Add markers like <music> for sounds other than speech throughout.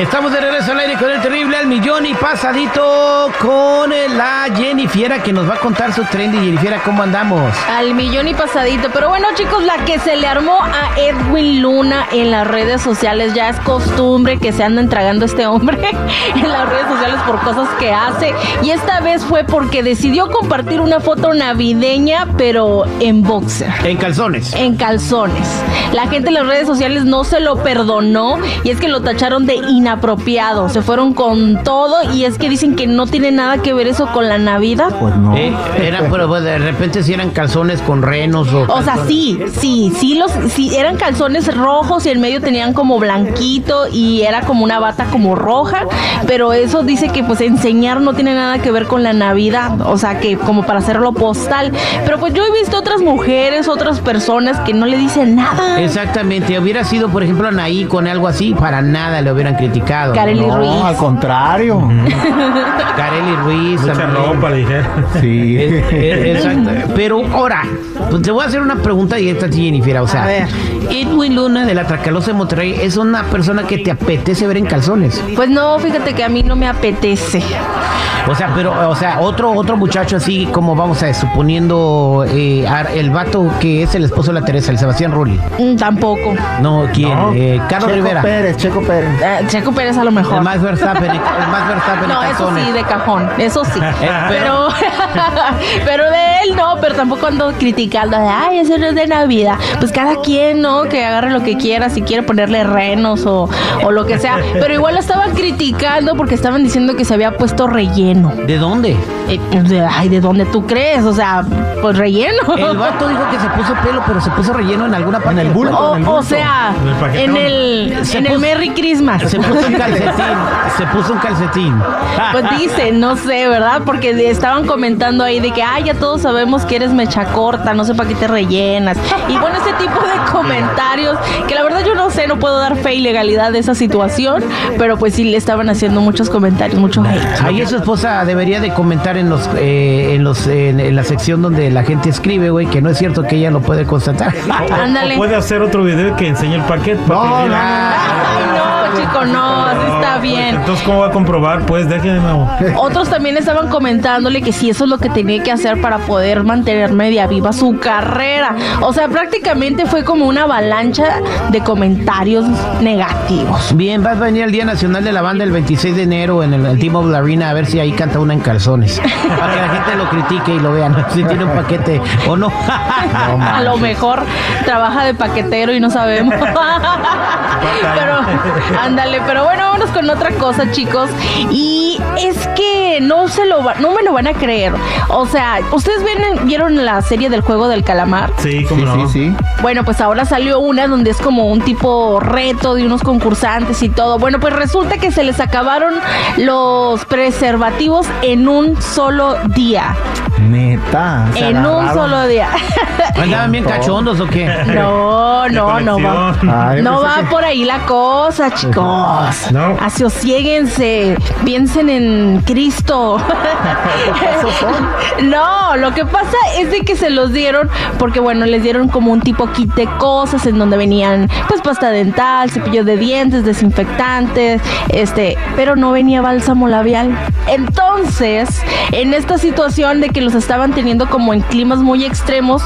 Estamos de regreso al aire con el terrible al millón y pasadito con la Jennifiera que nos va a contar su trend. Y Jennifiera, ¿cómo andamos? Al millón y pasadito. Pero bueno, chicos, la que se le armó a Edwin Luna en las redes sociales ya es costumbre que se anden tragando este hombre <laughs> en las redes sociales por cosas que hace. Y esta vez fue porque decidió compartir una foto navideña, pero en boxer. En calzones. En calzones. La gente en las redes sociales no se lo perdonó y es que lo tacharon de inapropiado. Se fueron con todo y es que dicen que no tiene nada que ver eso con la Navidad. Pues no. era, pero pues, de repente si eran calzones con renos o. O sea, sí, sí, sí, los, sí, eran calzones rojos y en medio tenían como blanquito y era como una bata como roja, pero eso dice que pues enseñar no tiene nada que ver con la Navidad, o sea, que como para hacerlo postal. Pero pues yo he visto otras mujeres, otras personas que no le dicen nada. Exactamente, hubiera sido, por ejemplo, Anaí con algo así, para nada le hubieran criticado. Kareli no, Ruiz. al contrario. <laughs> Kareli Ruiz. Mucha también. ropa, dije. Sí. <laughs> <laughs> Exacto. Pero ahora, pues te voy a hacer una pregunta directa a ti, Jennifer. O sea, A ver. Edwin Luna de la Tracalosa de Monterrey es una persona que te apetece ver en calzones. Pues no, fíjate que a mí no me apetece. O sea, pero, o sea, otro, otro muchacho así como vamos a ver, suponiendo eh, el vato que es el esposo de la Teresa, el Sebastián Rulli. Mm, tampoco. No, ¿quién? No. Eh, Carlos Checo Rivera. Pérez, Checo Pérez. Eh, Checo Pérez a lo mejor. El más Verstappen, el más Verstappen en No, eso sí, de cajón, eso sí. <laughs> Eh, pero, pero <laughs> de él no, pero tampoco ando criticando, de, ay, eso no es de Navidad. Pues cada quien, ¿no? Que agarre lo que quiera, si quiere ponerle renos o, o lo que sea. Pero igual lo estaban criticando porque estaban diciendo que se había puesto relleno. ¿De dónde? Eh, pues, de- ay, ¿de dónde tú crees? O sea, pues relleno. El vato dijo que se puso pelo, pero se puso relleno en alguna parte. el bulto. O, en el o bulto, sea, en el en el, Se en el puso- Merry Christmas. Se puso un calcetín. <laughs> se puso un calcetín. Pues dice, no sé, ¿verdad? Porque estaban comentando ahí de que, ay, ya todos sabemos que eres mecha corta, no sé para qué te rellenas. Y bueno, ese tipo de comentarios, que la verdad yo no sé, no puedo dar fe y legalidad de esa situación, pero pues sí le estaban haciendo muchos comentarios, mucho hate. Ahí su esposa debería de comentar en los eh, en los en, en la sección donde la gente escribe, güey, que no es cierto que ella lo puede constatar. <laughs> Ándale. Puede hacer otro video que enseñe el paquete. para No, que no, chico, no, así está bien. entonces, ¿cómo va a comprobar? Pues déjenme. Otros también estaban comentándole que si eso es lo que tenía que hacer para poder mantener media viva su carrera. O sea, prácticamente fue como una avalancha de comentarios negativos. Bien, va a venir el Día Nacional de la Banda el 26 de enero en el, el Team of la Arena a ver si ahí canta una en calzones. Para que la gente lo critique y lo vean <laughs> si tiene un paquete o no. <laughs> <laughs> A lo mejor trabaja de paquetero y no sabemos. pero ándale, pero bueno, vámonos con otra cosa, chicos. Y es que no se lo va- no me lo van a creer. O sea, ustedes vieron la serie del juego del calamar. Sí, Sí, no. sí, sí. Bueno, pues ahora salió una donde es como un tipo reto de unos concursantes y todo. Bueno, pues resulta que se les acabaron los preservativos en un solo día. Neta. En un solo día. <laughs> ¿Andaban bien cachondos o qué? No, no, no va. Ay, No pensé va que- por ahí la cosa, chicos. <laughs> No. Asiosiéguense, piensen en Cristo. <laughs> no, lo que pasa es de que se los dieron porque, bueno, les dieron como un tipo kit de cosas en donde venían, pues, pasta dental, cepillo de dientes, desinfectantes, este, pero no venía bálsamo labial. Entonces, en esta situación de que los estaban teniendo como en climas muy extremos,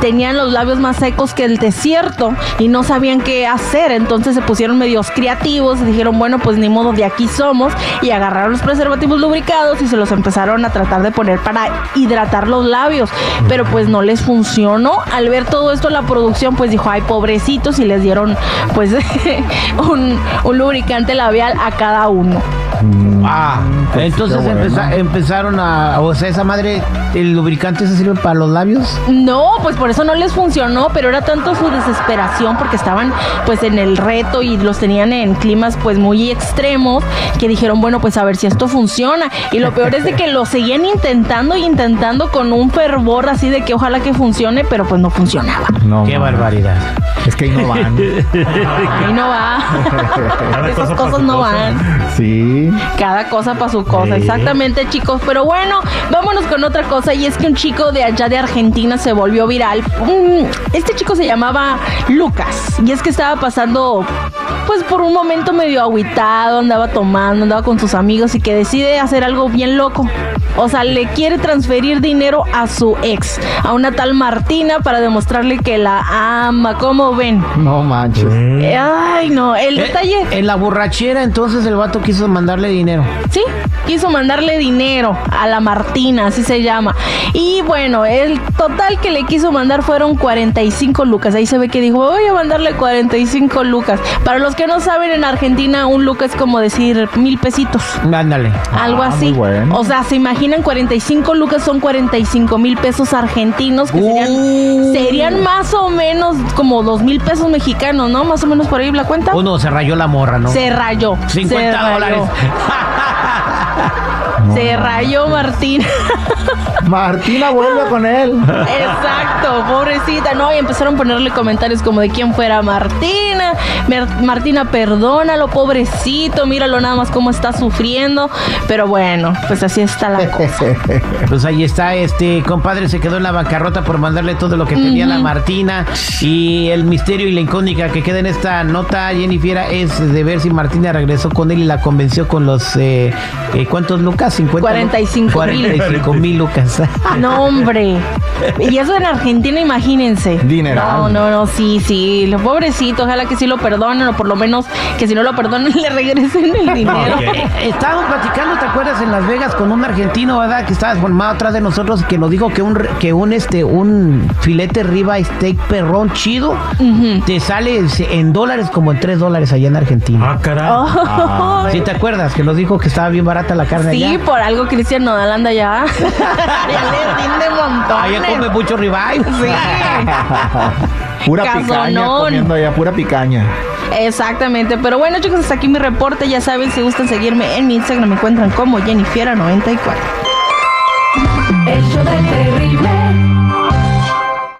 tenían los labios más secos que el desierto y no sabían qué hacer. Entonces se pusieron medios y dijeron, bueno, pues ni modo, de aquí somos. Y agarraron los preservativos lubricados y se los empezaron a tratar de poner para hidratar los labios. Pero pues no les funcionó. Al ver todo esto, la producción pues dijo, ay, pobrecitos, y les dieron pues <laughs> un lubricante labial a cada uno. Ah, entonces qué bueno. empeza- empezaron a. O sea, esa madre, el lubricante se sirve para los labios. No, pues por eso no les funcionó, pero era tanto su desesperación porque estaban pues en el reto y los tenían en climas pues muy extremos que dijeron, bueno, pues a ver si esto funciona. Y lo peor es de que lo seguían intentando e intentando con un fervor así de que ojalá que funcione, pero pues no funcionaba. No, Qué man. barbaridad. Es que ahí no van. Ahí no va. <laughs> Esas cosas no van. sí. Cada cosa para su cosa, Sí. exactamente chicos. Pero bueno, vámonos con otra cosa y es que un chico de allá de Argentina se volvió viral. Mm, Este chico se llamaba Lucas y es que estaba pasando pues por un momento medio agüitado, andaba tomando, andaba con sus amigos y que decide hacer algo bien loco. O sea, le quiere transferir dinero a su ex, a una tal Martina para demostrarle que la ama. ¿Cómo ven? No manches. Eh, Ay, no, el detalle... Eh, en la borrachera, entonces el vato quiso mandarle dinero. Sí, quiso mandarle dinero a la Martina, así se llama. Y bueno, el total que le quiso mandar fueron 45 lucas. Ahí se ve que dijo, voy a mandarle 45 lucas. Para los que no saben, en Argentina un lucas es como decir mil pesitos. Ándale. Algo Ah, así. muy bueno. O sea, se imaginan 45 lucas son 45 mil pesos argentinos, que serían, Uh. serían más o menos como 2 mil pesos mexicanos, ¿no? Más o menos por ahí la cuenta. Uno se rayó la morra, ¿no? Se rayó. 50 se rayó. dólares. <laughs> Se rayó Martín. <laughs> Martina vuelve con él. Exacto, pobrecita, ¿no? Y empezaron a ponerle comentarios como de quién fuera Martina. Perdónalo, pobrecito, míralo nada más cómo está sufriendo. Pero bueno, pues así está la cosa. <laughs> Pues ahí está, este compadre se quedó en la bancarrota por mandarle todo lo que tenía la Martina. Y el misterio y la incógnita que queda en esta nota, Jennifer, es de ver si Martina regresó con él y la convenció con los. Eh, eh, ¿Cuántos lucas? 50 45 mil. 45 mil lucas. <laughs> No, hombre. Y eso en Argentina, imagínense. Dineral. No, no, no, sí, sí. Lo pobrecito, ojalá que sí lo perdonen o por lo menos que si no lo perdonen <laughs> le regresen el dinero. Eh, Estábamos platicando, ¿te acuerdas? En Las Vegas con un argentino, ¿verdad? Que estaba formado atrás de nosotros y que nos dijo que un re- que un este un filete riba steak perrón chido te sale en dólares como en 3 dólares allá en Argentina. Ah, caray. Oh. ¿Sí te acuerdas? Que nos dijo que estaba bien barata la carne Sí, allá. por algo Cristian Nodal anda allá. <laughs> ya le rinde montones. Allá come mucho ribeye. <laughs> Pura picaña comiendo allá, pura picaña. Exactamente, pero bueno chicos, hasta aquí mi reporte, ya saben, si gustan seguirme en mi Instagram me encuentran como Jennifiera94. El show del terrible.